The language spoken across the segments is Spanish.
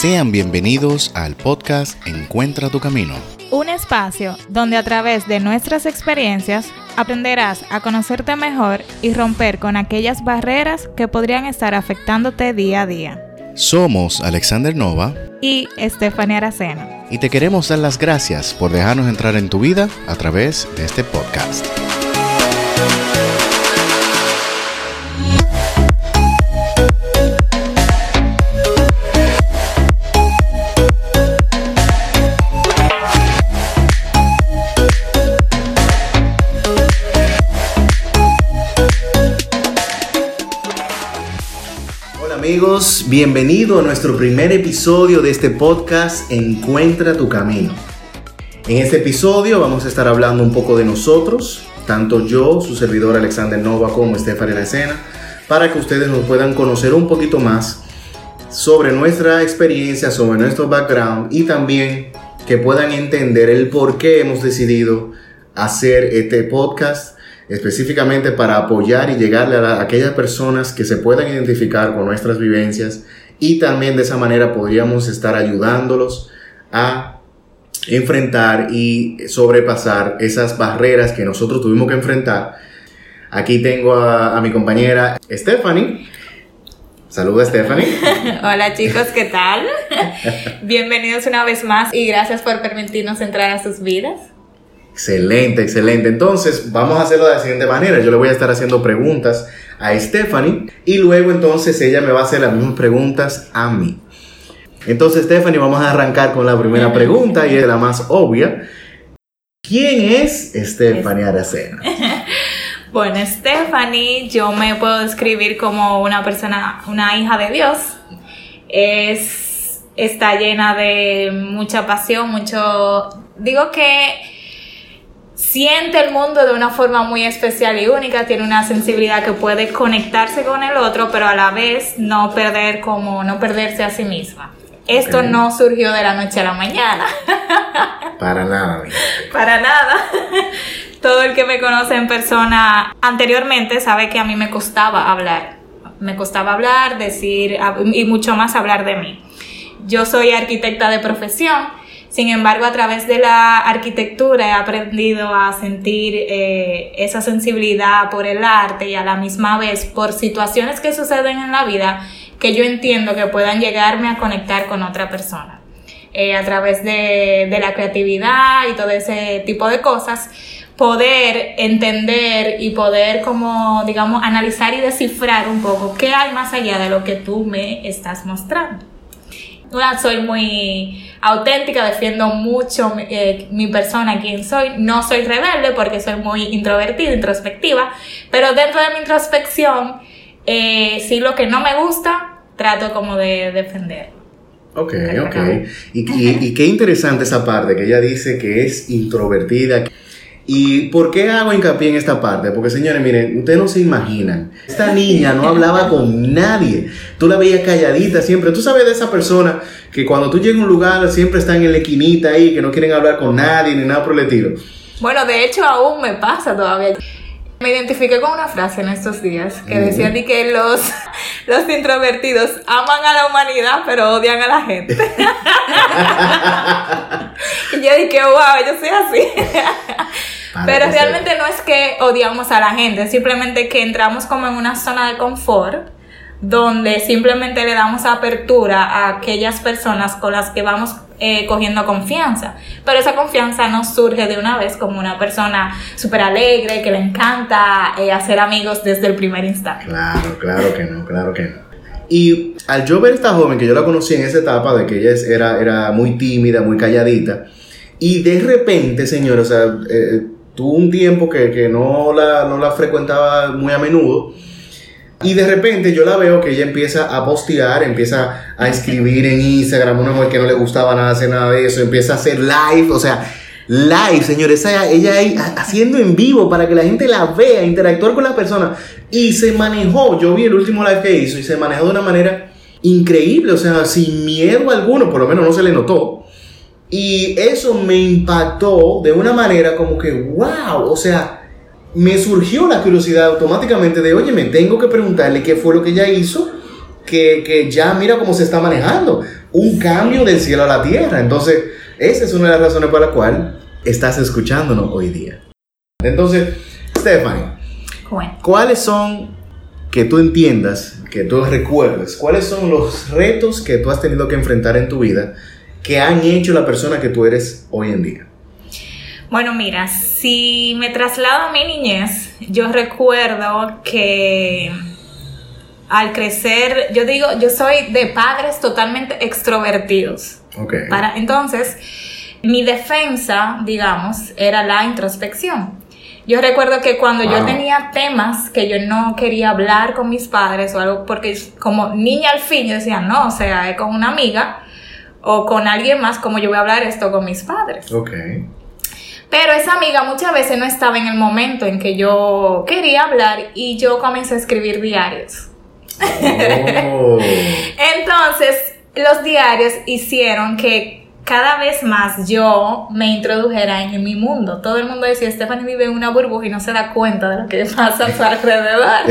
Sean bienvenidos al podcast Encuentra tu Camino. Un espacio donde a través de nuestras experiencias aprenderás a conocerte mejor y romper con aquellas barreras que podrían estar afectándote día a día. Somos Alexander Nova y Stephanie Aracena. Y te queremos dar las gracias por dejarnos entrar en tu vida a través de este podcast. Amigos, bienvenido a nuestro primer episodio de este podcast Encuentra tu camino. En este episodio vamos a estar hablando un poco de nosotros, tanto yo, su servidor Alexander Nova, como Estefania La Escena, para que ustedes nos puedan conocer un poquito más sobre nuestra experiencia, sobre nuestro background y también que puedan entender el por qué hemos decidido hacer este podcast específicamente para apoyar y llegarle a, aquellas personas que se puedan identificar con nuestras vivencias y también de esa manera podríamos estar ayudándolos a enfrentar y sobrepasar esas barreras que nosotros tuvimos que enfrentar. Aquí tengo a, mi compañera Stephanie. Saluda Stephanie. Hola chicos, ¿qué tal? Bienvenidos una vez más y gracias por permitirnos entrar a sus vidas. Excelente, excelente. Entonces, vamos a hacerlo de la siguiente manera. Yo le voy a estar haciendo preguntas a Stephanie y luego entonces ella me va a hacer las mismas preguntas a mí. Entonces, Stephanie, vamos a arrancar con la primera pregunta y es la más obvia. ¿Quién es Stephanie Aracena? bueno, Stephanie, yo me puedo describir como una persona, una hija de Dios. Es, está llena de mucha pasión, mucho... Digo que siente el mundo de una forma muy especial y única, tiene una sensibilidad que puede conectarse con el otro, pero a la vez no perder como no perderse a sí misma. Esto no surgió de la noche a la mañana. Para nada. Para nada. Todo el que me conoce en persona anteriormente sabe que a mí me costaba hablar. Me costaba hablar, decir y mucho más hablar de mí. Yo soy arquitecta de profesión sin embargo, a través de la arquitectura he aprendido a sentir eh, esa sensibilidad por el arte y a la misma vez por situaciones que suceden en la vida que yo entiendo que puedan llegarme a conectar con otra persona. Eh, a través de, de la creatividad y todo ese tipo de cosas, poder entender y poder como, digamos, analizar y descifrar un poco qué hay más allá de lo que tú me estás mostrando soy muy auténtica, defiendo mucho eh, mi persona, quien soy. No soy rebelde porque soy muy introvertida, introspectiva, pero dentro de mi introspección, eh, si lo que no me gusta, trato como de defender. Ok, ok. Y, y, qué interesante esa parte que ella dice que es introvertida. ¿Y por qué hago hincapié en esta parte? Porque señores, miren, ustedes no se imaginan. Esta niña no hablaba con nadie. Tú la veías calladita siempre. Tú sabes de esa persona que cuando tú llegas a un lugar siempre están en la esquinita ahí, que no quieren hablar con nadie ni nada por el estilo. Bueno, de hecho aún me pasa todavía. Me identifiqué con una frase en estos días que decía que los, los introvertidos aman a la humanidad pero odian a la gente. y yo dije, wow, yo soy así. Pero realmente no es que odiamos a la gente, simplemente que entramos como en una zona de confort donde simplemente le damos apertura a aquellas personas con las que vamos eh, cogiendo confianza. Pero esa confianza no surge de una vez como una persona súper alegre, que le encanta eh, hacer amigos desde el primer instante. Claro, claro que no, claro que no. Y al yo ver a esta joven, que yo la conocí en esa etapa de que ella era, era muy tímida, muy calladita, y de repente, señor, o sea, eh, tuvo un tiempo que, no, la, no la frecuentaba muy a menudo. Y de repente yo la veo que ella empieza a postear, empieza a escribir en Instagram, una mujer que no le gustaba nada hacer nada de eso, empieza a hacer live, o sea, live, señores, ella, ella haciendo en vivo para que la gente la vea, interactuar con la persona. Y se manejó, yo vi el último live que hizo y se manejó de una manera increíble, o sea, sin miedo alguno, por lo menos no se le notó. Y eso me impactó de una manera como que, wow, o sea, me surgió la curiosidad automáticamente de, oye, me tengo que preguntarle qué fue lo que ella hizo, que, que ya mira cómo se está manejando. un cambio del cielo a la tierra. Entonces, esa es una de las razones por la cual estás escuchándonos hoy día. Entonces, Stephanie, ¿cuáles son, que tú entiendas, que tú recuerdes, cuáles son los retos que tú has tenido que enfrentar en tu vida que han hecho la persona que tú eres hoy en día? Bueno, mira, si me traslado a mi niñez, yo recuerdo que al crecer, yo digo, yo soy de padres totalmente extrovertidos. Okay. Para, entonces, mi defensa, digamos, era la introspección. Yo recuerdo que cuando yo tenía temas que yo no quería hablar con mis padres o algo, porque como niña al fin yo decía, no, o sea, es con una amiga o con alguien más, como yo voy a hablar esto con mis padres. Okay. Pero esa amiga muchas veces no estaba en el momento en que yo quería hablar y yo comencé a escribir diarios. Oh. Entonces, los diarios hicieron que cada vez más yo me introdujera en mi mundo. Todo el mundo decía, Stephanie vive en una burbuja y no se da cuenta de lo que pasa a su alrededor.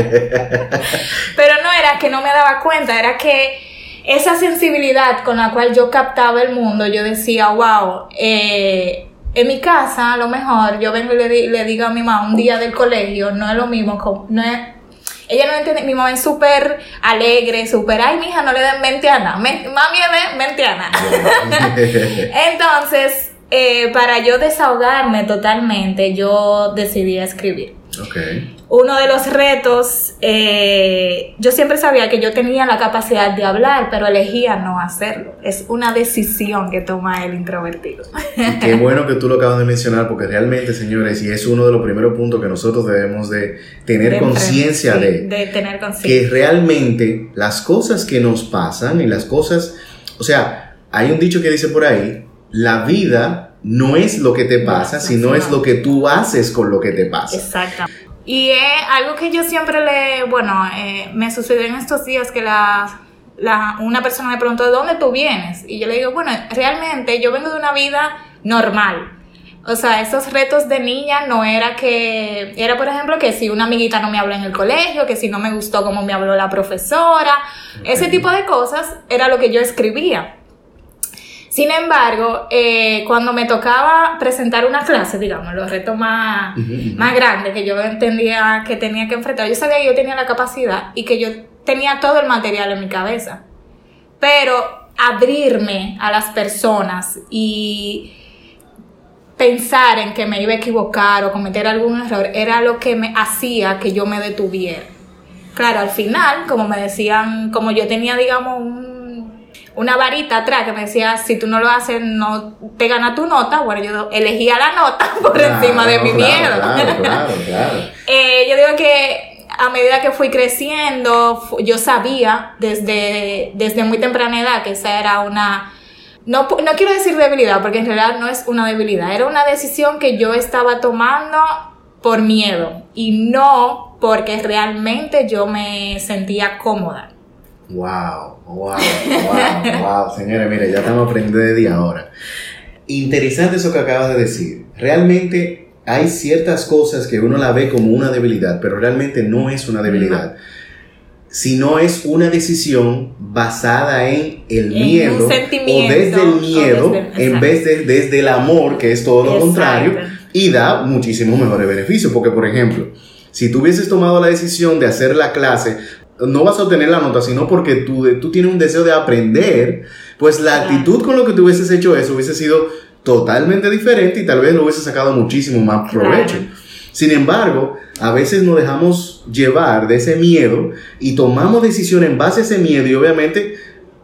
Pero no era que no me daba cuenta, era que esa sensibilidad con la cual yo captaba el mundo, yo decía, wow, eh, en mi casa, a lo mejor, yo vengo y le, digo a mi mamá un día del colegio, no es lo mismo, no es, ella no entiende, mi mamá es súper alegre, súper, ay, mija, no le den mentiana, mami es mentiana. Entonces, eh, para yo desahogarme totalmente, yo decidí escribir. Okay uno de los retos, eh, yo siempre sabía que yo tenía la capacidad de hablar, pero elegía no hacerlo. Es una decisión que toma el introvertido. qué bueno que tú lo acabas de mencionar, porque realmente, señores, y es uno de los primeros puntos que nosotros debemos de tener conciencia de, de tener conciencia. Que realmente las cosas que nos pasan y las cosas, o sea, hay un dicho que dice por ahí, la vida no es lo que te pasa, sino es lo que tú haces con lo que te pasa. Exactamente. Y es algo que yo siempre le, bueno, eh, me sucedió en estos días que la, la, una persona me preguntó, ¿de dónde tú vienes? Y yo le digo, bueno, realmente yo vengo de una vida normal. O sea, esos retos de niña no era que, era por ejemplo que si una amiguita no me habló en el colegio, que si no me gustó cómo me habló la profesora, ese tipo de cosas era lo que yo escribía. Sin embargo, eh, cuando me tocaba presentar una clase, digamos, los retos más, más grandes que yo entendía que tenía que enfrentar, yo sabía que yo tenía la capacidad y que yo tenía todo el material en mi cabeza. Pero abrirme a las personas y pensar en que me iba a equivocar o cometer algún error era lo que me hacía que yo me detuviera. Claro, al final, como me decían, como yo tenía, digamos, un una varita atrás que me decía, si tú no lo haces, no te gana tu nota. Bueno, yo elegía la nota por encima de mi miedo. Claro, claro, claro. eh, yo digo que a medida que fui creciendo, yo sabía desde, desde muy temprana edad que esa era una... No, no quiero decir debilidad, porque en realidad no es una debilidad, era una decisión que yo estaba tomando por miedo y no porque realmente yo me sentía cómoda. Wow, wow, wow, wow. Señores, mire, ya estamos aprendiendo de día ahora. Interesante eso que acabas de decir. Realmente hay ciertas cosas que uno la ve como una debilidad, pero realmente no es una debilidad. Sino es una decisión basada en el miedo o desde el miedo en vez de desde el amor, que es todo lo contrario, y da muchísimos mejores beneficios. Porque, por ejemplo, si tú hubieses tomado la decisión de hacer la clase no vas a obtener la nota, sino porque tú, tú tienes un deseo de aprender, pues la actitud con lo que tú hubieses hecho eso hubiese sido totalmente diferente y tal vez lo hubiese sacado muchísimo más provecho. Sin embargo, a veces nos dejamos llevar de ese miedo y tomamos decisiones en base a ese miedo y obviamente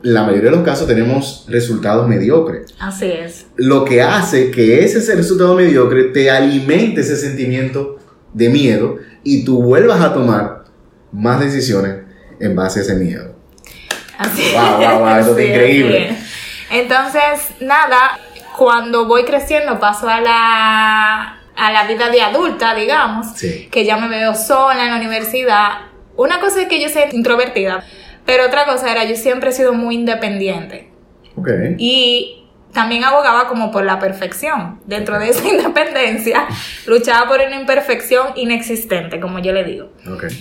la mayoría de los casos tenemos resultados mediocres. Así es. Lo que hace que ese resultado mediocre te alimente ese sentimiento de miedo y tú vuelvas a tomar más decisiones en base a ese miedo. Así wow, wow, wow, eso es increíble. Entonces, nada, cuando voy creciendo paso a la, a la vida de adulta, digamos, que ya me veo sola en la universidad. Una cosa es que yo soy introvertida, pero otra cosa era yo siempre he sido muy independiente. Okay. Y también abogaba como por la perfección. Dentro de esa independencia, luchaba por una imperfección inexistente, como yo le digo.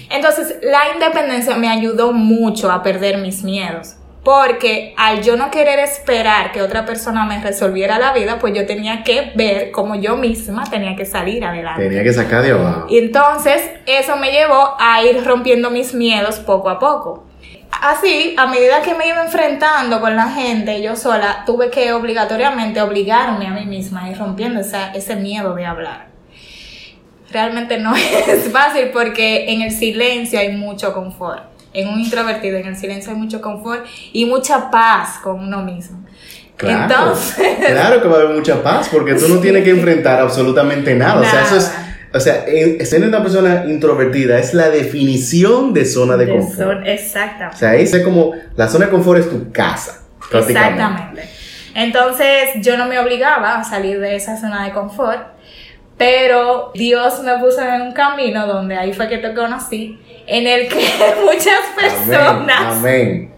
Entonces, la independencia me ayudó mucho a perder mis miedos. Porque al yo no querer esperar que otra persona me resolviera la vida, pues yo tenía que ver cómo yo misma tenía que salir adelante. Tenía que sacar de abajo. Y entonces eso me llevó a ir rompiendo mis miedos poco a poco. Así, a medida que me iba enfrentando con la gente, yo sola, tuve que obligatoriamente obligarme a mí misma a ir rompiendo esa- ese miedo de hablar. Realmente no es fácil porque en el silencio hay mucho confort. En un introvertido, en el silencio hay mucho confort y mucha paz con uno mismo. Claro, Entonces, claro que va a haber mucha paz porque tú no tienes que enfrentar absolutamente nada. O sea, eso es, Nada. O sea, en- ser una persona introvertida es la definición de zona de, de confort. exactamente. O sea, ahí es como la zona de confort es tu casa. Exactamente. Entonces yo no me obligaba a salir de esa zona de confort, pero Dios me puso en un camino donde ahí fue que te conocí, en el que muchas personas, Amén. Amén.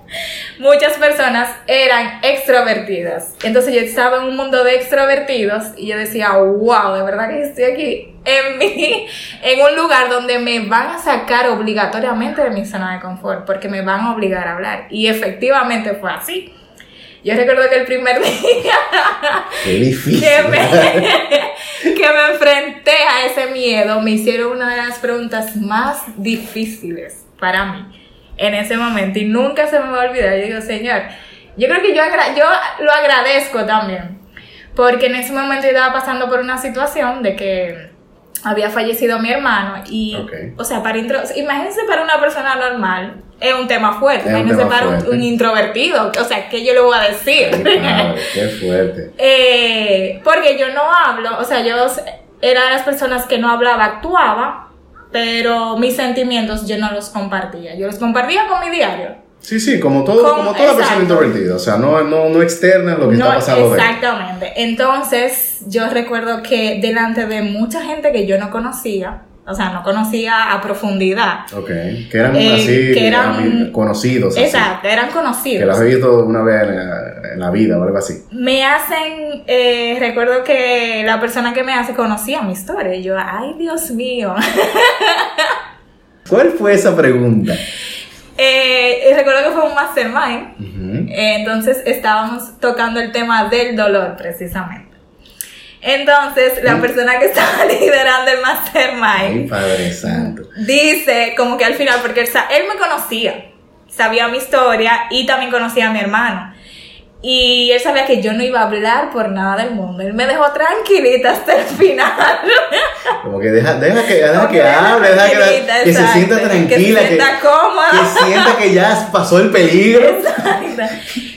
Muchas personas eran extrovertidas. Entonces yo estaba en un mundo de extrovertidos y yo decía, wow, de verdad que estoy aquí en mi, en un lugar donde me van a sacar obligatoriamente de mi zona de confort, porque me van a obligar a hablar. Y efectivamente fue así. Yo recuerdo que el primer día que me, que me enfrenté a ese miedo, me hicieron una de las preguntas más difíciles para mí en ese momento y nunca se me va a olvidar. Yo digo, Señor, yo creo que yo, agra- yo lo agradezco también, porque en ese momento yo estaba pasando por una situación de que había fallecido mi hermano y, o sea, para intro, imagínense para una persona normal, es un tema fuerte, Es imagínense tema para un, fuerte. un introvertido, o sea, ¿qué yo le voy a decir? Ay, qué fuerte. Eh, porque yo no hablo, o sea, yo era de las personas que no hablaba, actuaba, pero mis sentimientos yo no los compartía. Yo los compartía con mi diario. Sí, sí, como todo, Con- como toda persona introvertida. O sea, no, no, no externa lo que No, está pasando exactamente. Entonces, yo recuerdo que delante de mucha gente que yo no conocía, o sea, no conocía a profundidad. Ok, que eran Eh, así que eran- conocidos. así. Exacto, eran Que las conocidos. he visto una vez en la, en la vida o algo así. Me hacen, eh, recuerdo que la persona que me hace conocía mi historia. Y yo, ay, Dios mío. ¿Cuál fue esa pregunta? Eh, recuerdo que fue un mastermind. Eh, entonces estábamos tocando el tema del dolor precisamente. Entonces la Mm. persona que estaba liderando el Ay, mastermind Padre Santo. dice como que al final, porque él me conocía, sabía mi historia y también conocía a mi hermano. Y él sabía que yo no iba a hablar por nada del mundo. Él me dejó tranquilita hasta el final. Como que deja, deja que, deja que hable, deja que, se sienta tranquila, Que se que, sienta cómoda. que sienta que ya pasó el peligro. Exacto.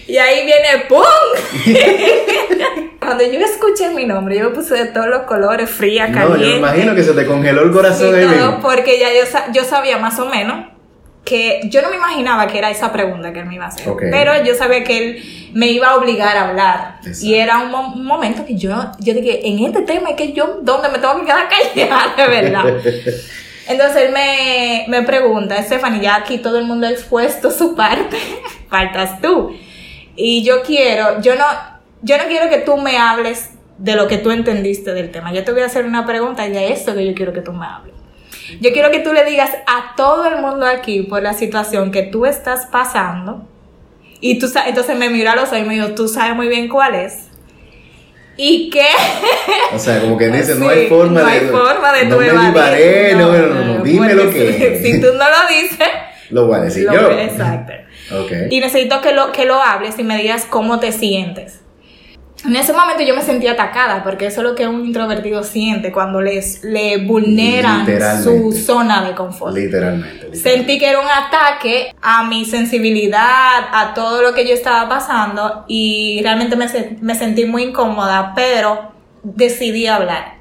Y ahí viene ¡pum! Cuando yo escuché mi nombre, yo me puse de todos los colores, fría, No, caliente. yo me imagino que se te congeló el y corazón ahí todo, mismo. porque ya yo, yo sabía más o menos que yo no me imaginaba que era esa pregunta que él me iba a hacer. Pero yo sabía que él me iba a obligar a hablar. Exacto. Y era un, mo- un momento que yo, yo dije, en este tema es que yo, ¿dónde me tengo que quedar callada, de verdad? Entonces él me, me pregunta, Stephanie, ya aquí todo el mundo ha expuesto su parte, faltas tú. Y yo quiero, yo no, yo no quiero que tú me hables de lo que tú entendiste del tema. Yo te voy a hacer una pregunta y de eso que yo quiero que tú me hables. Yo quiero que tú le digas a todo el mundo aquí por la situación que tú estás pasando. Y tú entonces me mira a los ojos y me dijo, tú sabes muy bien cuál es. ¿Y qué? O sea, como que dice, no Sí, hay forma no de. hay forma de no tú me evadir. no, no, no, no, dime lo que. Si, si tú no lo dices, Lo voy a decir lo yo. exacto. Ok. Y necesito que lo, que lo hables y me digas cómo te sientes. En ese momento yo me sentí atacada, porque eso es lo que un introvertido siente cuando les, le vulneran su zona de confort. Literalmente. literalmente. Sentí que era un ataque a mi sensibilidad, a todo lo que yo estaba pasando y realmente me, me sentí muy incómoda, pero decidí hablar.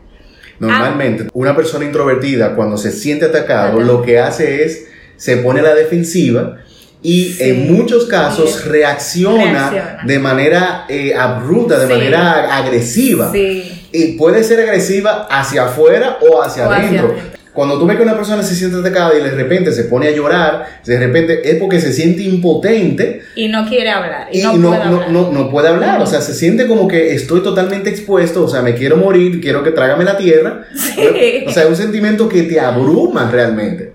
Normalmente, una persona introvertida, cuando se siente atacado, Atacado. lo que hace es se pone a la defensiva y Sí. en muchos casos Sí. reacciona, Reacciona. de manera eh, abrupta, de Sí. manera agresiva. Y puede ser agresiva hacia afuera o hacia O adentro. Cuando tú ves que una persona se siente atacada y de repente se pone a llorar, de repente es porque se siente impotente Y no quiere hablar. Y, y no, no, puede no, hablar. no, puede hablar. O sea, se siente como que estoy totalmente expuesto, o sea, me quiero morir, quiero que trágame la tierra. O sea, es un sentimiento que te abruma realmente.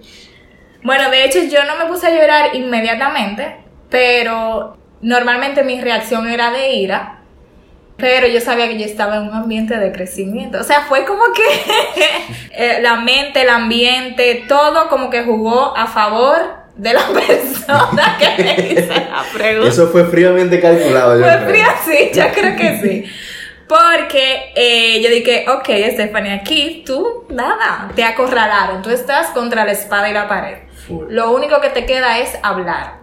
Bueno, de hecho yo no me puse a llorar inmediatamente, pero normalmente mi reacción era de ira, pero yo sabía que yo estaba en un ambiente de crecimiento. O sea, fue como que eh, la mente, el ambiente, todo como que jugó a favor de la persona que me hizo la pregunta. Eso fue fríamente calculado. Fue fría, sí, yo creo que sí. Porque eh, yo dije, ok, Stephanie, aquí tú, nada, te acorralaron, tú estás contra la espada y la pared. Lo único que te queda es hablar.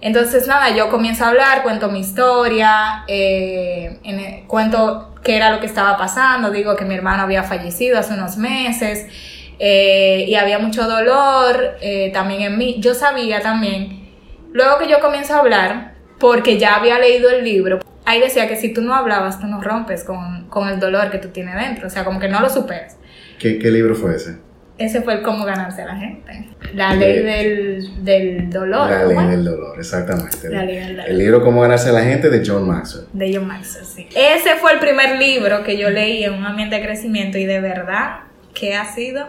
Entonces, nada, yo comienzo a hablar, cuento mi historia, eh, cuento qué era lo que estaba pasando, digo que mi hermano había fallecido hace unos meses eh, y había mucho dolor eh, también en mí. Yo sabía también, luego que yo comienzo a hablar, porque ya había leído el libro, ahí decía que si tú no hablabas, tú no rompes con, con el dolor que tú tienes dentro, o sea, como que no lo superas. ¿Qué, qué libro fue ese? Ese fue el cómo ganarse a la gente. La ley del, del dolor. La ley del dolor, exactamente. La ley del dolor. El libro Cómo ganarse a la gente de John Maxwell. De John Maxwell, sí. Ese fue el primer libro que yo leí en un ambiente de crecimiento y de verdad que ha sido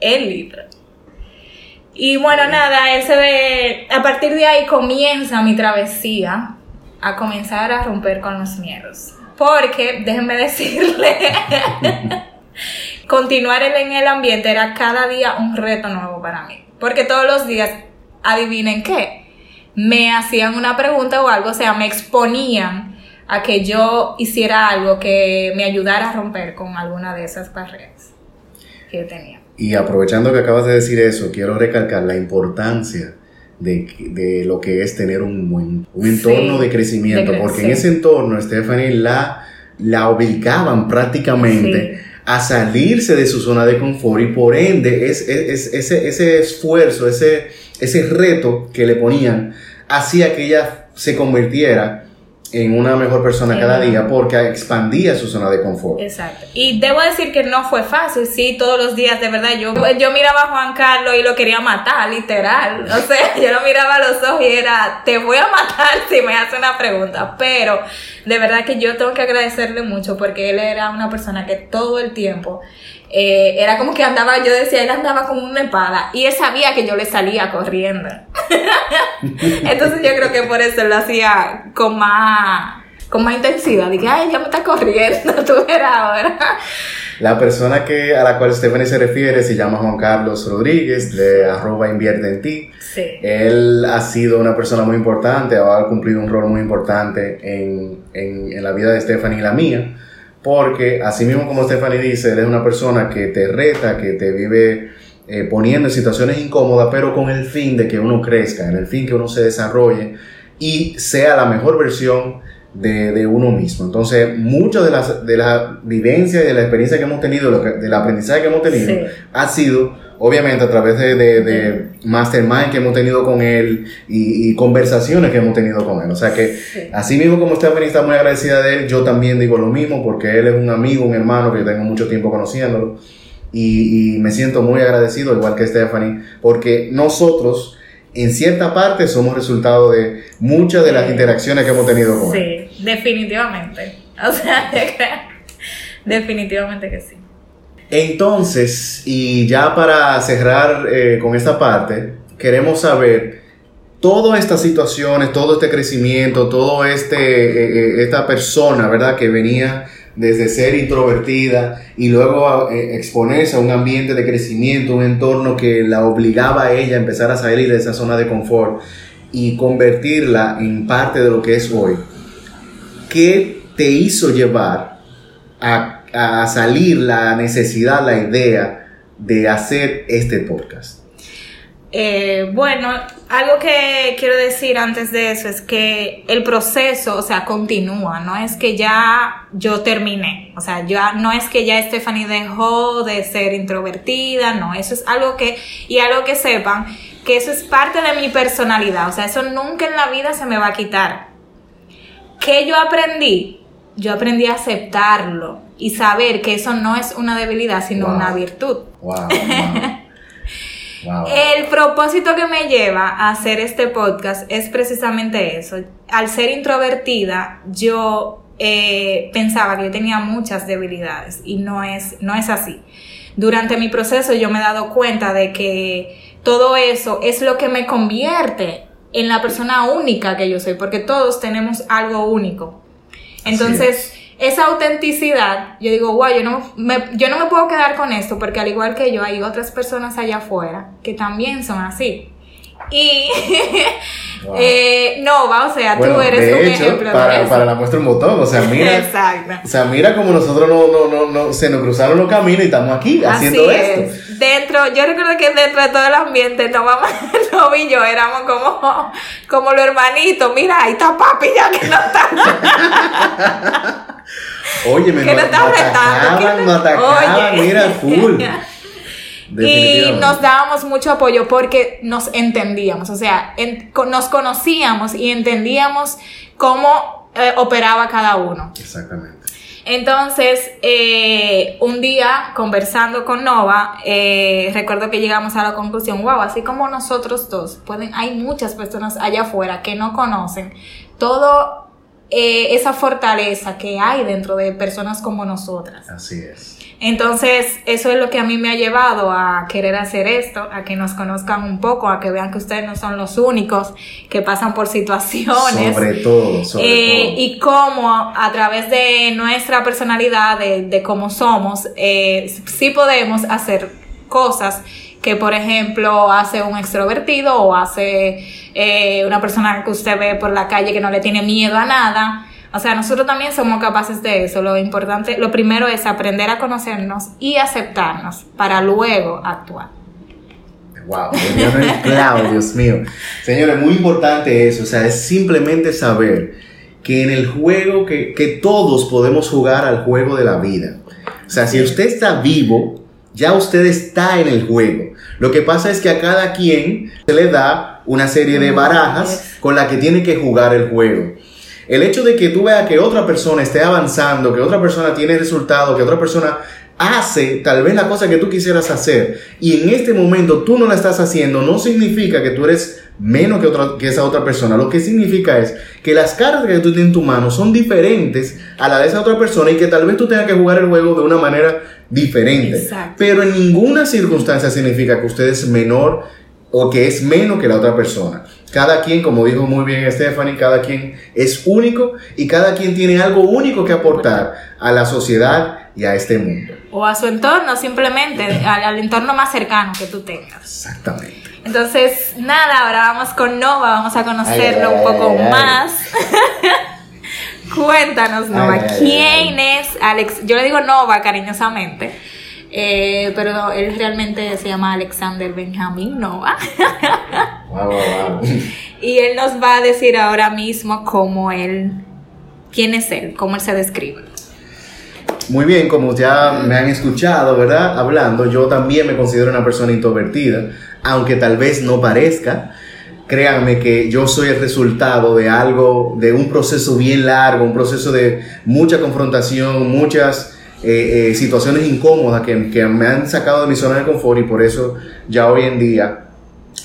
el libro. Y bueno, nada, él se ve, a partir de ahí comienza mi travesía a comenzar a romper con los miedos. Porque, déjenme decirle, continuar en el ambiente era cada día un reto nuevo para mí. Porque todos los días, adivinen qué, me hacían una pregunta o algo, o sea, me exponían a que yo hiciera algo que me ayudara a romper con alguna de esas barreras que yo tenía. Y aprovechando que acabas de decir eso, quiero recalcar la importancia de, lo que es tener un, buen, un entorno de crecimiento, porque en ese entorno, Stephanie, la, la obligaban prácticamente a salirse de su zona de confort y por ende es, ese, ese esfuerzo, ese, ese reto que le ponían hacía que ella se convirtiera en una mejor persona cada día porque expandía su zona de confort. Exacto. Y debo decir que no fue fácil, sí, todos los días, de verdad. Yo, yo miraba a Juan Carlos y lo quería matar, literal. O sea, yo lo miraba a los ojos y era, te voy a matar si me hace una pregunta. Pero de verdad que yo tengo que agradecerle mucho porque él era una persona que todo el tiempo eh, era como que andaba, yo decía, él andaba como una espada y él sabía que yo le salía corriendo. Entonces yo creo que por eso lo hacía con más, con más intensidad. Dije, ay, ya me está corriendo, tú verás ahora. La persona que, a la cual Stephanie se refiere se llama Juan Carlos Rodríguez, de arroba invierte en ti. Sí. Él ha sido una persona muy importante, ha cumplido un rol muy importante en, en, en la vida de Stephanie y la mía porque así mismo como Stephanie dice, él es una persona que te reta, que te vive eh, poniendo en situaciones incómodas, pero con el fin de que uno crezca, en el fin que uno se desarrolle y sea la mejor versión de, uno mismo. Entonces, muchas de las de la vivencias y de la experiencia que hemos tenido, del aprendizaje que hemos tenido, ha sido obviamente a través de, de, mastermind que hemos tenido con él y, conversaciones que hemos tenido con él. O sea que, así mismo como Stephanie está muy agradecida de él, yo también digo lo mismo porque él es un amigo, un hermano que yo tengo mucho tiempo conociéndolo. Y, me siento muy agradecido, igual que Stephanie, porque nosotros, en cierta parte, somos resultado de muchas de las interacciones que hemos tenido con él. Sí, definitivamente. O sea, definitivamente que sí. Entonces, y ya para cerrar eh, con esta parte, queremos saber todas estas situaciones, todo este crecimiento, todo este, eh, eh, esta persona, ¿verdad? Que venía desde ser introvertida y luego exponerse a un ambiente de crecimiento, un entorno que la obligaba a ella a empezar a salir de esa zona de confort y convertirla en parte de lo que es hoy. ¿Qué te hizo llevar a a salir la necesidad, la idea de hacer este podcast? Eh, bueno, algo que quiero decir antes de eso es que el proceso, o sea, continúa, no es que ya yo terminé, o sea, ya no es que ya Stephanie dejó de ser introvertida, no, eso es algo que, y algo que sepan, que eso es parte de mi personalidad, o sea, eso nunca en la vida se me va a quitar. ¿Qué yo aprendí? Yo aprendí a aceptarlo, y saber que eso no es una debilidad, sino una virtud. El propósito que me lleva a hacer este podcast es precisamente eso. Al ser introvertida, yo eh, pensaba que yo tenía muchas debilidades y no es, no es así. Durante mi proceso yo me he dado cuenta de que todo eso es lo que me convierte en la persona única que yo soy, porque todos tenemos algo único. Entonces, esa autenticidad, yo digo, guau, yo no, me, yo no me puedo quedar con esto, porque al igual que yo, hay otras personas allá afuera que también son así. Y eh, no, va, o sea, tú eres un ejemplo para, de para la muestra un botón, o sea, mira, Exacto. o sea, mira como nosotros no, no, no, no, se nos cruzaron los caminos y estamos aquí haciendo esto. es. Dentro, yo recuerdo que dentro de todo el ambiente, no vamos, no y yo éramos como, como los hermanitos. Mira, ahí está papi ya que no está. Oye, me Que no atacaban, no- atacaban, mira, full. Y nos dábamos mucho apoyo porque nos entendíamos, o sea, en- nos conocíamos y entendíamos cómo eh, operaba cada uno. Exactamente. Entonces, eh, un día conversando con Nova, eh, recuerdo que llegamos a la conclusión, wow, así como nosotros dos, pueden, hay muchas personas allá afuera que no conocen todo eh, esa fortaleza que hay dentro de personas como nosotras. Así es. Entonces, eso es lo que a mí me ha llevado a querer hacer esto, a que nos conozcan un poco, a que vean que ustedes no son los únicos que pasan por situaciones. Sobre todo, sobre Eh, todo. y cómo a través de nuestra personalidad, de, de cómo somos, eh, sí podemos hacer cosas que, por ejemplo, hace un extrovertido o hace eh, una persona que usted ve por la calle que no le tiene miedo a nada. O sea, nosotros también somos capaces de eso. Lo importante, lo primero es aprender a conocernos y aceptarnos para luego actuar. Wow, clavo, Dios mío. Señores, muy importante eso. O sea, es simplemente saber que en el juego, que, que todos podemos jugar al juego de la vida. O sea, si usted está vivo, ya usted está en el juego. Lo que pasa es que a cada quien se le da una serie de barajas con la que tiene que jugar el juego. El hecho de que tú veas que otra persona esté avanzando, que otra persona tiene resultados, que otra persona hace tal vez la cosa que tú quisieras hacer y en este momento tú no la estás haciendo, no significa que tú eres menos que, otra, que esa otra persona. Lo que significa es que las cartas que tú tienes en tu mano son diferentes a la de esa otra persona y que tal vez tú tengas que jugar el juego de una manera diferente. Exacto. Pero en ninguna circunstancia significa que usted es menor o que es menos que la otra persona. Cada quien, como dijo muy bien Stephanie, cada quien es único y cada quien tiene algo único que aportar a la sociedad y a este mundo. O a su entorno, simplemente, al, al entorno más cercano que tú tengas. Exactamente. Entonces, nada, ahora vamos con Nova, vamos a conocerlo Ay, ay, un poco ay, ay. más. Cuéntanos, Nova, Ay, ay, ¿quién es Alex? Yo le digo Nova cariñosamente, eh, pero él realmente se llama Alexander Benjamin Nova. Wow, wow, wow. y él nos va a decir ahora mismo cómo él, quién es él, cómo él se describe. Muy bien, como ya me han escuchado, ¿verdad? Hablando, yo también me considero una persona introvertida, aunque tal vez no parezca. Créanme que yo soy el resultado de algo, de un proceso bien largo, un proceso de mucha confrontación, muchas eh, eh, situaciones incómodas que, que me han sacado de mi zona de confort y por eso ya hoy en día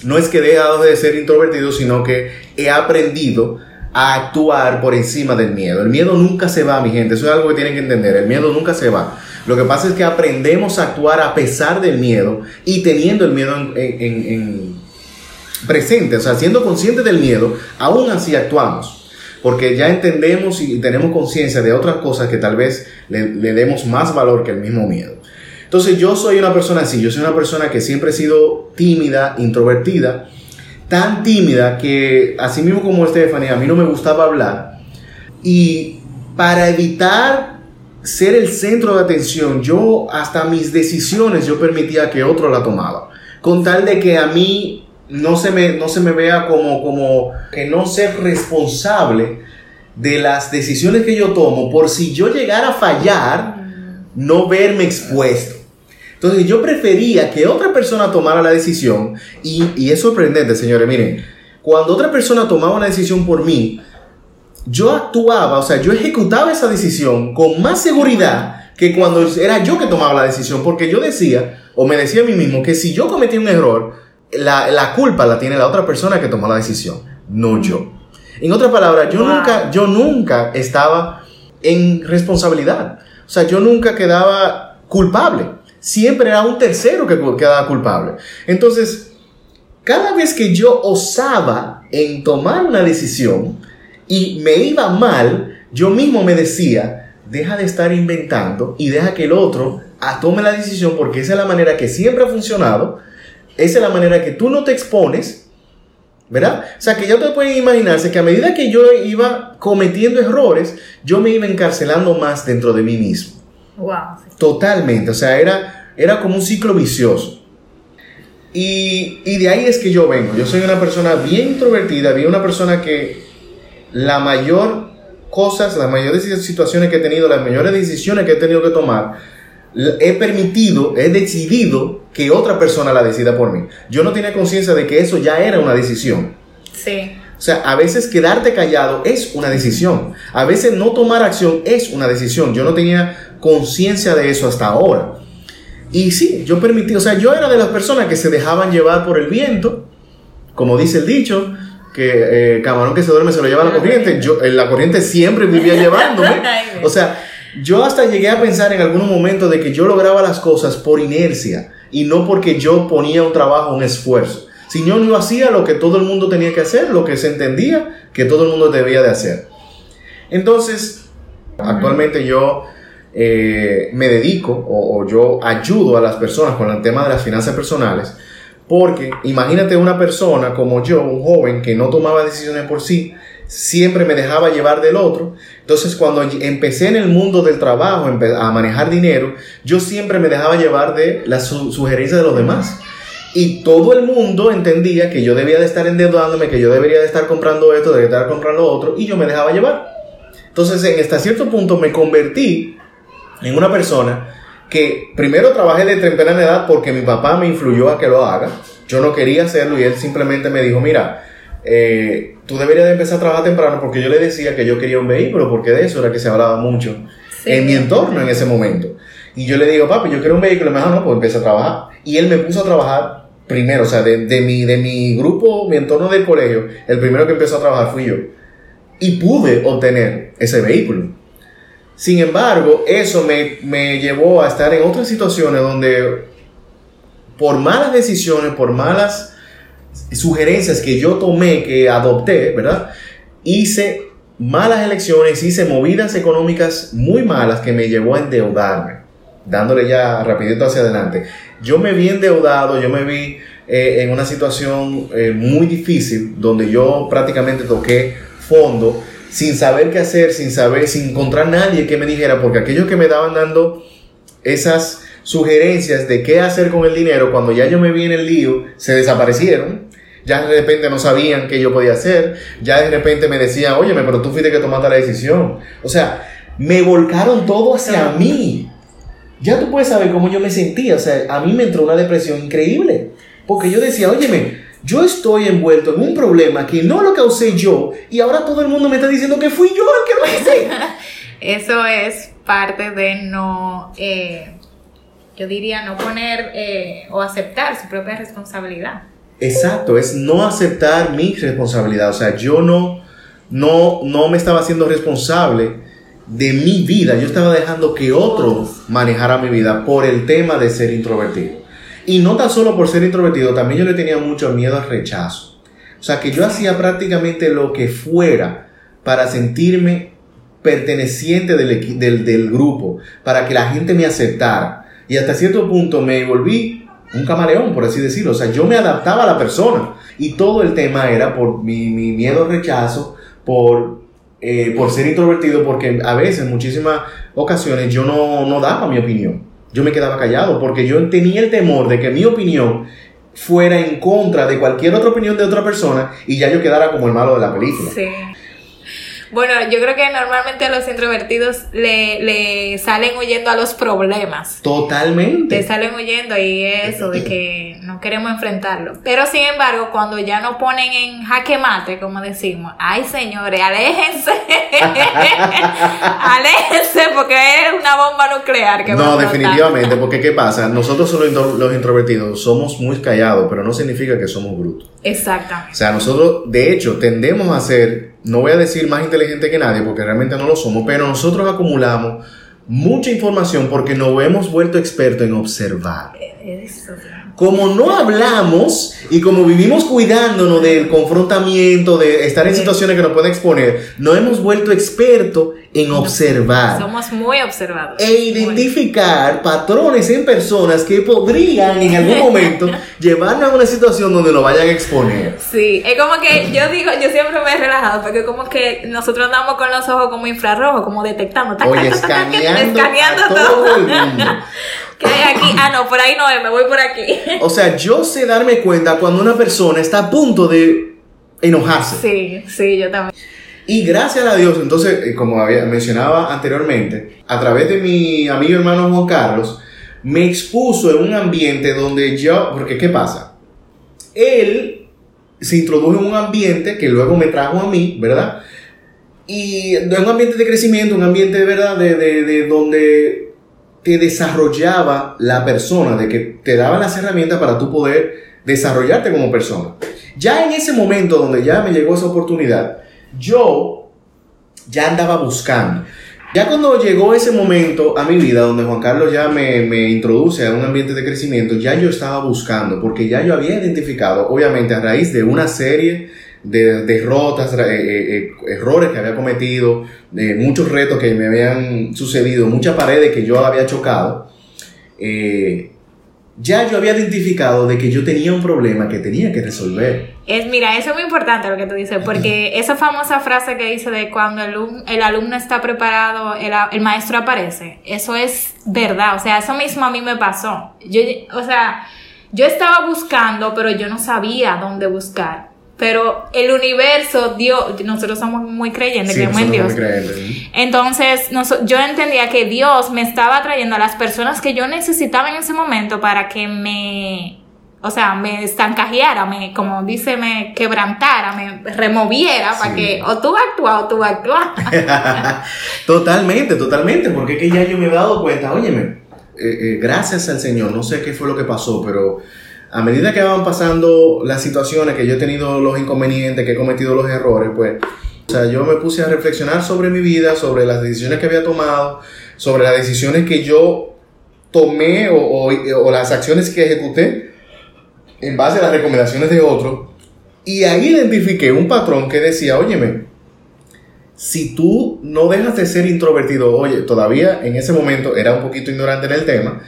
no es que he dejado de ser introvertido, sino que he aprendido a actuar por encima del miedo. El miedo nunca se va, mi gente. Eso es algo que tienen que entender. El miedo nunca se va. Lo que pasa es que aprendemos a actuar a pesar del miedo y teniendo el miedo en, en- en- presente, o sea, siendo conscientes del miedo, aún así actuamos. Porque ya entendemos y tenemos conciencia de otras cosas que tal vez le demos más valor que el mismo miedo. Entonces yo soy una persona así, yo soy una persona que siempre he sido tímida, introvertida, tan tímida que así mismo como Stephanie, a mí no me gustaba hablar. Y para evitar ser el centro de atención, yo hasta mis decisiones yo permitía que otro la tomaba. Con tal de que a mí no se me, no se me vea como, como que no ser responsable de las decisiones que yo tomo por si yo llegara a fallar, no verme expuesto. Entonces yo prefería que otra persona tomara la decisión y, y es sorprendente, señores, miren, cuando otra persona tomaba una decisión por mí, yo actuaba, o sea, yo ejecutaba esa decisión con más seguridad que cuando era yo que tomaba la decisión, porque yo decía, o me decía a mí mismo, que si yo cometí un error, la, la culpa la tiene la otra persona que tomó la decisión, no yo. En otras palabras, yo, Wow. nunca, yo nunca estaba en responsabilidad. O sea, yo nunca quedaba culpable. Siempre era un tercero que quedaba culpable. Entonces, cada vez que yo osaba en tomar una decisión y me iba mal, yo mismo me decía, deja de estar inventando y deja que el otro tome la decisión porque esa es la manera que siempre ha funcionado, esa es la manera que tú no te expones, ¿verdad? O sea, que ya te pueden imaginarse que a medida que yo iba cometiendo errores, yo me iba encarcelando más dentro de mí mismo. Wow. Totalmente, o sea, era, era como un ciclo vicioso. Y, y, de ahí es que yo vengo. Yo soy una persona bien introvertida, bien una persona que la mayor cosas, las mayores situaciones que he tenido, las mayores decisiones que he tenido que tomar, he permitido, he decidido que otra persona la decida por mí. Yo no tenía conciencia de que eso ya era una decisión. Sí. O sea, a veces quedarte callado es una decisión. A veces no tomar acción es una decisión. Yo no tenía conciencia de eso hasta ahora. Y sí, yo permití, o sea, yo era de las personas que se dejaban llevar por el viento, como dice el dicho, que eh, camarón que se duerme se lo lleva la corriente. Yo, la corriente siempre vivía llevándome. O sea, yo hasta llegué a pensar en algún momento de que yo lograba las cosas por inercia y no porque yo ponía un trabajo, un esfuerzo. Si yo no hacía lo que todo el mundo tenía que hacer, lo que se entendía que todo el mundo debía de hacer. Entonces, actualmente yo eh, me dedico o, yo ayudo a las personas con el tema de las finanzas personales. Porque imagínate una persona como yo, un joven que no tomaba decisiones por sí, siempre me dejaba llevar del otro. Entonces cuando empecé en el mundo del trabajo a manejar dinero, yo siempre me dejaba llevar de las sugerencias de los demás. Y todo el mundo entendía que yo debía de estar endeudándome, que yo debería de estar comprando esto, debería de estar comprando otro, y yo me dejaba llevar. Entonces en este cierto punto me convertí en una persona que primero trabajé de temprana edad porque mi papá me influyó a que lo haga. Yo no quería hacerlo y él simplemente me dijo, mira, eh, tú deberías de empezar a trabajar temprano porque yo le decía que yo quería un vehículo, porque de eso era que se hablaba mucho en mi entorno en ese momento. Y yo le digo, papi, yo quiero un vehículo, y me dijo, no, pues empieza a trabajar. Y él me puso a trabajar primero, o sea, de, de, mi, de mi grupo, mi entorno del colegio, el primero que empezó a trabajar fui yo. Y pude obtener ese vehículo. Sin embargo, eso me, me llevó a estar en otras situaciones donde por malas decisiones, por malas sugerencias que yo tomé, que adopté, ¿verdad? Hice malas elecciones, hice movidas económicas muy malas que me llevó a endeudarme, dándole ya rapidito hacia adelante. Yo me vi endeudado, yo me vi eh, en una situación eh, muy difícil donde yo prácticamente toqué fondo sin saber qué hacer, sin saber, sin encontrar nadie que me dijera, porque aquellos que me daban dando esas sugerencias de qué hacer con el dinero cuando ya yo me vi en el lío, se desaparecieron. Ya de repente no sabían qué yo podía hacer. Ya de repente me decían, óyeme, pero tú fuiste que tomaste la decisión. O sea, me volcaron todo hacia mí. Ya tú puedes saber cómo yo me sentía. O sea, a mí me entró una depresión increíble. Porque yo decía, óyeme, yo estoy envuelto en un problema que no lo causé yo y ahora todo el mundo me está diciendo que fui yo el que lo hice. Eso es parte de no, eh, yo diría, no poner eh, o aceptar su propia responsabilidad. Exacto, es no aceptar mi responsabilidad. O sea, yo no, no, no me estaba haciendo responsable de mi vida. Yo estaba dejando que otro manejara mi vida por el tema de ser introvertido. Y no tan solo por ser introvertido, también yo le tenía mucho miedo al rechazo. O sea, que yo hacía prácticamente lo que fuera para sentirme perteneciente del, del, del grupo, para que la gente me aceptara. Y hasta cierto punto me volví un camaleón, por así decirlo. O sea, yo me adaptaba a la persona. Y todo el tema era por mi, mi miedo al rechazo, por, eh, por ser introvertido, porque a veces, en muchísimas ocasiones, yo no, no daba mi opinión yo me quedaba callado porque yo tenía el temor de que mi opinión fuera en contra de cualquier otra opinión de otra persona y ya yo quedara como el malo de la película. Sí. Bueno, yo creo que normalmente a los introvertidos le, le salen huyendo a los problemas. Totalmente. Le salen huyendo y eso de que no queremos enfrentarlo. Pero sin embargo, cuando ya nos ponen en jaque mate, como decimos, ay señores, aléjense. aléjense porque es una bomba nuclear que No, definitivamente, porque ¿qué pasa? Nosotros los introvertidos somos muy callados, pero no significa que somos brutos. Exactamente. O sea, nosotros, de hecho, tendemos a ser no voy a decir más inteligente que nadie porque realmente no lo somos, pero nosotros acumulamos mucha información porque nos hemos vuelto expertos en observar. Como no hablamos y como vivimos cuidándonos del confrontamiento, de estar en situaciones que nos pueden exponer, no hemos vuelto expertos en observar. Somos muy observados. E identificar patrones en personas que podrían en algún momento llevarnos a una situación donde nos vayan a exponer. Sí, es como que yo digo, yo siempre me he relajado porque como que nosotros andamos con los ojos como infrarrojos, como detectando, Oye, escaneando, escaneando todo. el mundo. ¿Qué hay aquí? Ah, no, por ahí no es, me voy por aquí. O sea, yo sé darme cuenta cuando una persona está a punto de enojarse. Sí, sí, yo también. Y gracias a Dios, entonces, eh, como había mencionaba anteriormente, a través de mi amigo hermano Juan Carlos, me expuso en un ambiente donde yo, porque ¿qué pasa? Él se introdujo en un ambiente que luego me trajo a mí, ¿verdad? Y en un ambiente de crecimiento, un ambiente de verdad, de, de, de donde te desarrollaba la persona, de que te daba las herramientas para tú poder desarrollarte como persona. Ya en ese momento donde ya me llegó esa oportunidad, yo ya andaba buscando. Ya cuando llegó ese momento a mi vida donde Juan Carlos ya me, me, introduce a un ambiente de crecimiento, ya yo estaba buscando, porque ya yo había identificado, obviamente a raíz de una serie de derrotas, eh, eh, eh, errores que había cometido, de muchos retos que me habían sucedido, muchas paredes que yo había chocado, ya yo había identificado de que yo tenía un problema que tenía que resolver. Es, mira, eso es muy importante lo que tú dices, porque esa famosa frase que dice de cuando el, el alumno está preparado, el, el, maestro aparece, eso es verdad, o sea, eso mismo a mí me pasó. Yo, o sea, yo estaba buscando, pero yo no sabía dónde buscar. Pero el universo, Dios, nosotros somos muy creyentes, sí, creemos en Dios. Creyentes. Entonces, yo entendía que Dios me estaba trayendo a las personas que yo necesitaba en ese momento para que me, o sea, me estancajeara, me, como dice, me quebrantara, me removiera para que o tú actúas o tú actúas. totalmente, totalmente, porque es que ya yo me he dado cuenta, óyeme, eh, eh, gracias al Señor, no sé qué fue lo que pasó, pero a medida que van pasando las situaciones que yo he tenido los inconvenientes, que he cometido los errores, pues, o sea, yo me puse a reflexionar sobre mi vida, sobre las decisiones que había tomado, sobre las decisiones que yo tomé o, las acciones que ejecuté en base a las recomendaciones de otros. Y ahí identifiqué un patrón que decía, óyeme, si tú no dejas de ser introvertido, oye, todavía en ese momento era un poquito ignorante en el tema,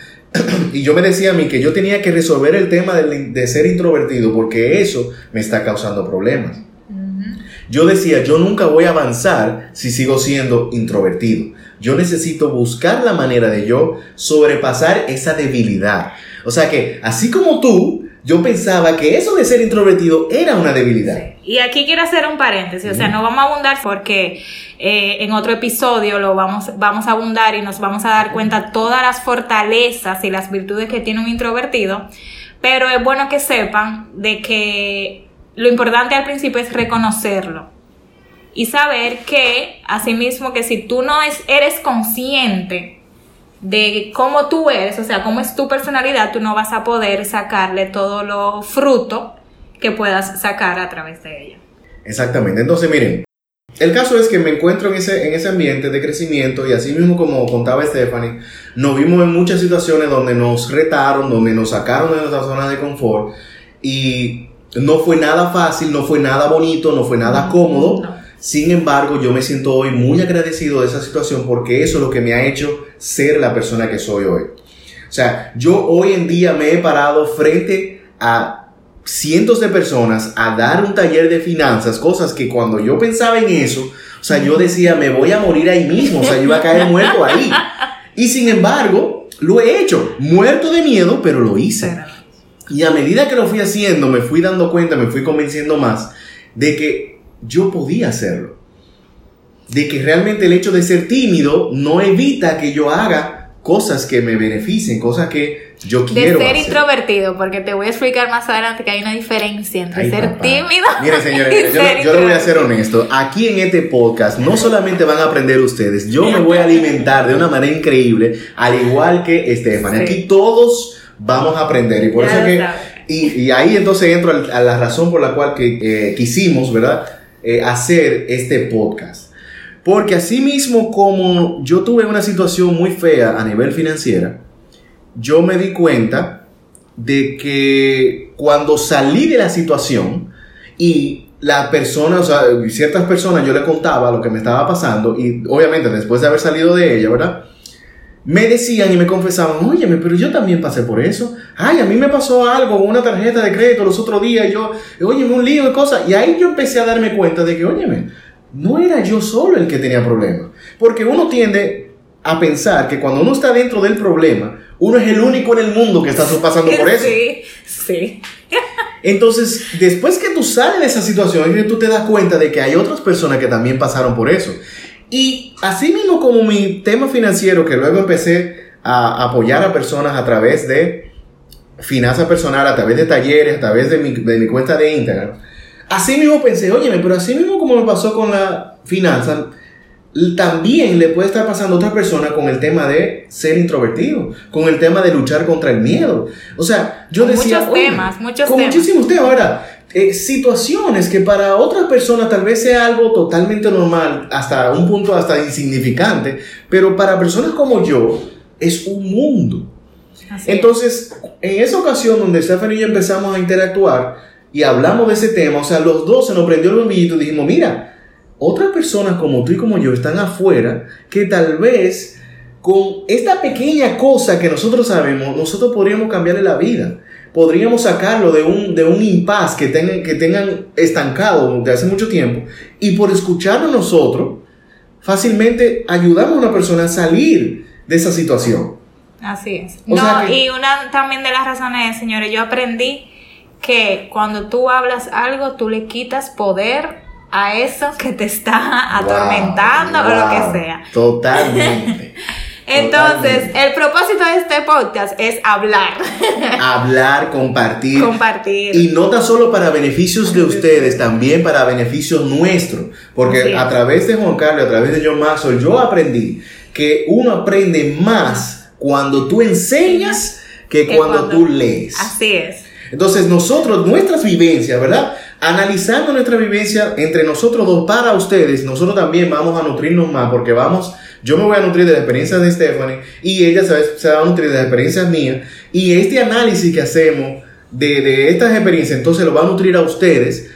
y yo me decía a mí que yo tenía que resolver el tema de, ser introvertido porque eso me está causando problemas. Yo decía, yo nunca voy a avanzar si sigo siendo introvertido. Yo necesito buscar la manera de yo sobrepasar esa debilidad. O sea que, así como tú, yo pensaba que eso de ser introvertido era una debilidad. Y aquí quiero hacer un paréntesis, o sea, no vamos a abundar porque eh, en otro episodio lo vamos, vamos a abundar y nos vamos a dar cuenta todas las fortalezas y las virtudes que tiene un introvertido, pero es bueno que sepan de que lo importante al principio es reconocerlo y saber que, asimismo, que si tú no es, eres consciente de cómo tú eres, o sea, cómo es tu personalidad, tú no vas a poder sacarle todo lo fruto que puedas sacar a través de ella. Exactamente. Entonces, miren, el caso es que me encuentro en ese, en ese ambiente de crecimiento y así mismo como contaba Stephanie, nos vimos en muchas situaciones donde nos retaron, donde nos sacaron de nuestra zona de confort y no fue nada fácil, no fue nada bonito, no fue nada cómodo. Sin embargo, yo me siento hoy muy agradecido de esa situación porque eso es lo que me ha hecho ser la persona que soy hoy. O sea, yo hoy en día me he parado frente a cientos de personas a dar un taller de finanzas, cosas que cuando yo pensaba en eso, o sea, yo decía, me voy a morir ahí mismo, o sea, yo iba a caer muerto ahí. Y sin embargo, lo he hecho, muerto de miedo, pero lo hice. Y a medida que lo fui haciendo, me fui dando cuenta, me fui convenciendo más de que yo podía hacerlo. De que realmente el hecho de ser tímido no evita que yo haga cosas que me beneficien, cosas que yo quiero. De ser introvertido, porque te voy a explicar más adelante que hay una diferencia entre ser tímido. Miren, señores, yo, yo, voy a ser honesto. Aquí en este podcast no solamente van a aprender ustedes, yo me voy a alimentar de una manera increíble, al igual que Estefan. Aquí todos vamos a aprender y por eso que. Y, ahí entonces entro a la razón por la cual que, eh, quisimos, ¿verdad? Eh, hacer este podcast. Porque así mismo como yo tuve una situación muy fea a nivel financiera, yo me di cuenta de que cuando salí de la situación y la persona, o sea, ciertas personas yo le contaba lo que me estaba pasando y obviamente después de haber salido de ella, ¿verdad? Me decían y me confesaban, óyeme, pero yo también pasé por eso. Ay, a mí me pasó algo una tarjeta de crédito los otros días, yo, óyeme, un lío de cosas. Y ahí yo empecé a darme cuenta de que, óyeme, no era yo solo el que tenía problemas. Porque uno tiende a pensar que cuando uno está dentro del problema, uno es el único en el mundo que está pasando por eso. Sí, sí. Entonces, después que tú sales de esa situación, tú te das cuenta de que hay otras personas que también pasaron por eso. Y así mismo como mi tema financiero, que luego empecé a apoyar a personas a través de finanzas personal, a través de talleres, a través de mi, de mi cuenta de Instagram. Así mismo pensé, oye, pero así mismo como me pasó con la finanza, también le puede estar pasando a otra persona con el tema de ser introvertido, con el tema de luchar contra el miedo. O sea, yo decía... Muchos temas, muchos con temas. muchísimos temas. Ahora, eh, situaciones que para otras personas tal vez sea algo totalmente normal, hasta un punto hasta insignificante, pero para personas como yo es un mundo. Así es. Entonces, en esa ocasión donde Stephanie y yo empezamos a interactuar y hablamos de ese tema, o sea, los dos se nos prendió el bombillito y dijimos, mira, otras personas como tú y como yo están afuera que tal vez con esta pequeña cosa que nosotros sabemos, nosotros podríamos cambiarle la vida. Podríamos sacarlo de un, de un impas que tengan, que tengan estancado de hace mucho tiempo. Y por escucharnos nosotros, fácilmente ayudamos a una persona a salir de esa situación. Así es. O no, que- y una también de las razones, señores, yo aprendí que cuando tú hablas algo, tú le quitas poder a eso que te está atormentando o lo Wow, que sea. Totalmente. Entonces, el propósito de este podcast es hablar, hablar, compartir. compartir. Y no tan solo para beneficios de ustedes, también para beneficios nuestros. Porque a través de Juan Carlos, a través de John Maxwell, yo aprendí que uno aprende más cuando tú enseñas que, Que cuando, tú lees. Así es. Entonces nosotros, nuestras vivencias, ¿verdad? Analizando nuestra vivencia entre nosotros dos para ustedes, nosotros también vamos a nutrirnos más porque vamos, yo me voy a nutrir de la experiencia de Stephanie y ella se, se va a nutrir de las experiencias mías y este análisis que hacemos de, de estas experiencias entonces lo va a nutrir a ustedes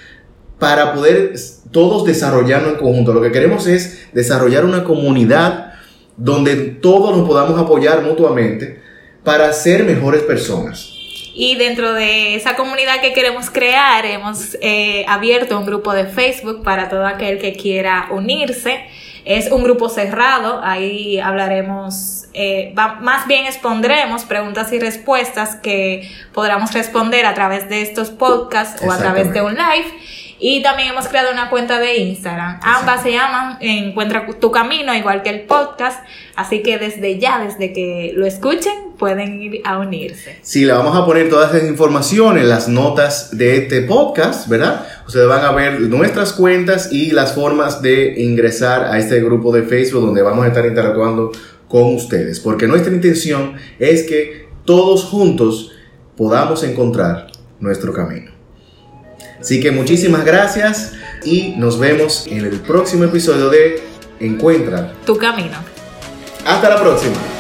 para poder todos desarrollarnos en conjunto. Lo que queremos es desarrollar una comunidad donde todos nos podamos apoyar mutuamente para ser mejores personas. Y dentro de esa comunidad que queremos crear, hemos eh, abierto un grupo de Facebook para todo aquel que quiera unirse. Es un grupo cerrado, ahí hablaremos, eh, va- más bien expondremos preguntas y respuestas que podamos responder a través de estos podcasts o a través de un live. Y también hemos creado una cuenta de Instagram. Ambas se llaman Encuentra tu camino, igual que el podcast. Así que desde ya, desde que lo escuchen, pueden ir a unirse. Sí, le vamos a poner todas esas informaciones, las notas de este podcast, ¿verdad? Ustedes van a ver nuestras cuentas y las formas de ingresar a este grupo de Facebook donde vamos a estar interactuando con ustedes. Porque nuestra intención es que todos juntos podamos encontrar nuestro camino. Así que muchísimas gracias y nos vemos en el próximo episodio de Encuentra. Tu camino. Hasta la próxima.